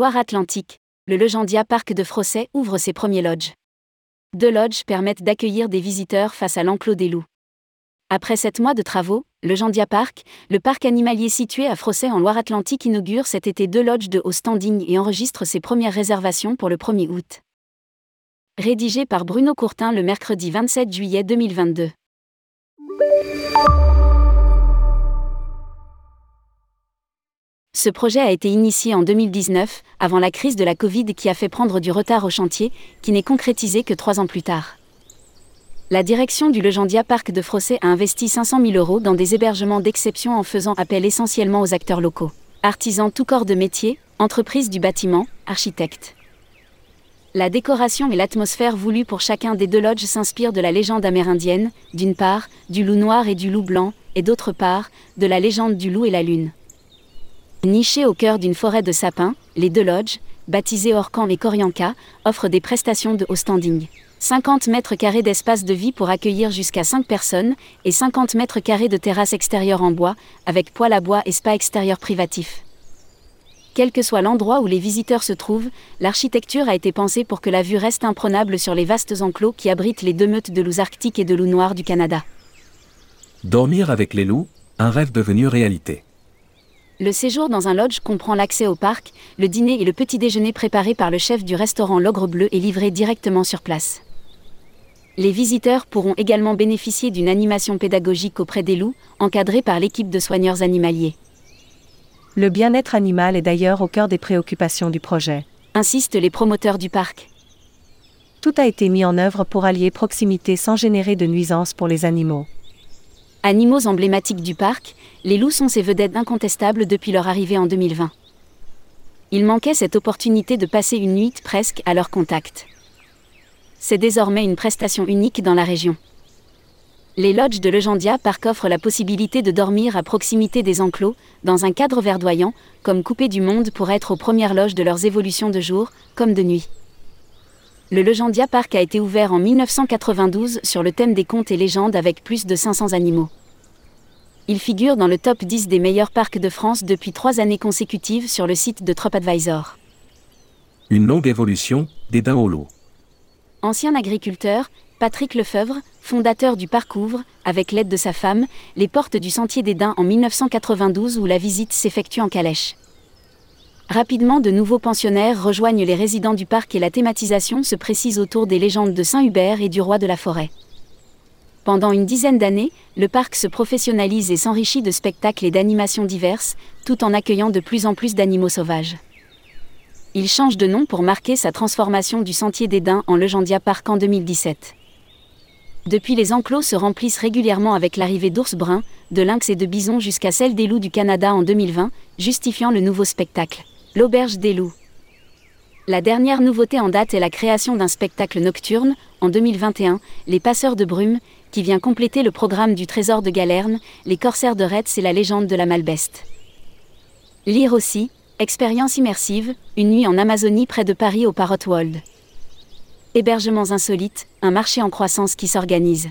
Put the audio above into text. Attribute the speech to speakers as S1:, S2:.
S1: Loire-Atlantique, le Legendia Parc de Frosset ouvre ses premiers lodges. Deux lodges permettent d'accueillir des visiteurs face à l'enclos des loups. Après sept mois de travaux, le Gendia Park, le parc animalier situé à Frosset en Loire-Atlantique, inaugure cet été deux lodges de haut standing et enregistre ses premières réservations pour le 1er août. Rédigé par Bruno Courtin le mercredi 27 juillet 2022. Ce projet a été initié en 2019, avant la crise de la Covid qui a fait prendre du retard au chantier, qui n'est concrétisé que trois ans plus tard. La direction du Legendia Parc de Frosset a investi 500 000 euros dans des hébergements d'exception en faisant appel essentiellement aux acteurs locaux. Artisans tout corps de métier, entreprises du bâtiment, architectes. La décoration et l'atmosphère voulue pour chacun des deux lodges s'inspirent de la légende amérindienne, d'une part, du loup noir et du loup blanc, et d'autre part, de la légende du loup et la lune. Nichés au cœur d'une forêt de sapins, les deux lodges, baptisés Orcan et Corianca, offrent des prestations de haut standing. 50 mètres carrés d'espace de vie pour accueillir jusqu'à 5 personnes et 50 mètres carrés de terrasse extérieure en bois, avec poêle à bois et spa extérieur privatif. Quel que soit l'endroit où les visiteurs se trouvent, l'architecture a été pensée pour que la vue reste imprenable sur les vastes enclos qui abritent les deux meutes de loups arctiques et de loups noirs du Canada.
S2: Dormir avec les loups, un rêve devenu réalité.
S1: Le séjour dans un lodge comprend l'accès au parc, le dîner et le petit déjeuner préparé par le chef du restaurant L'Ogre Bleu et livré directement sur place. Les visiteurs pourront également bénéficier d'une animation pédagogique auprès des loups, encadrée par l'équipe de soigneurs animaliers.
S3: Le bien-être animal est d'ailleurs au cœur des préoccupations du projet.
S1: Insistent les promoteurs du parc.
S3: Tout a été mis en œuvre pour allier proximité sans générer de nuisances pour les animaux.
S1: Animaux emblématiques du parc, les loups sont ces vedettes incontestables depuis leur arrivée en 2020. Il manquait cette opportunité de passer une nuit presque à leur contact. C'est désormais une prestation unique dans la région. Les lodges de Legendia Park offrent la possibilité de dormir à proximité des enclos, dans un cadre verdoyant, comme coupé du monde pour être aux premières loges de leurs évolutions de jour, comme de nuit. Le Legendia Park a été ouvert en 1992 sur le thème des contes et légendes avec plus de 500 animaux. Il figure dans le top 10 des meilleurs parcs de France depuis trois années consécutives sur le site de TripAdvisor.
S2: Une longue évolution, des lot.
S1: Ancien agriculteur, Patrick Lefebvre, fondateur du parc ouvre, avec l'aide de sa femme, les portes du Sentier des Dins en 1992 où la visite s'effectue en calèche. Rapidement, de nouveaux pensionnaires rejoignent les résidents du parc et la thématisation se précise autour des légendes de Saint-Hubert et du roi de la forêt. Pendant une dizaine d'années, le parc se professionnalise et s'enrichit de spectacles et d'animations diverses, tout en accueillant de plus en plus d'animaux sauvages. Il change de nom pour marquer sa transformation du Sentier des Dins en Legendia Park en 2017. Depuis, les enclos se remplissent régulièrement avec l'arrivée d'ours bruns, de lynx et de bisons jusqu'à celle des loups du Canada en 2020, justifiant le nouveau spectacle. L'Auberge des loups. La dernière nouveauté en date est la création d'un spectacle nocturne, en 2021, Les Passeurs de Brume, qui vient compléter le programme du Trésor de Galerne, Les Corsaires de Retz et la légende de la Malbeste. Lire aussi, Expérience immersive, une nuit en Amazonie près de Paris au Parrot World. Hébergements insolites, un marché en croissance qui s'organise.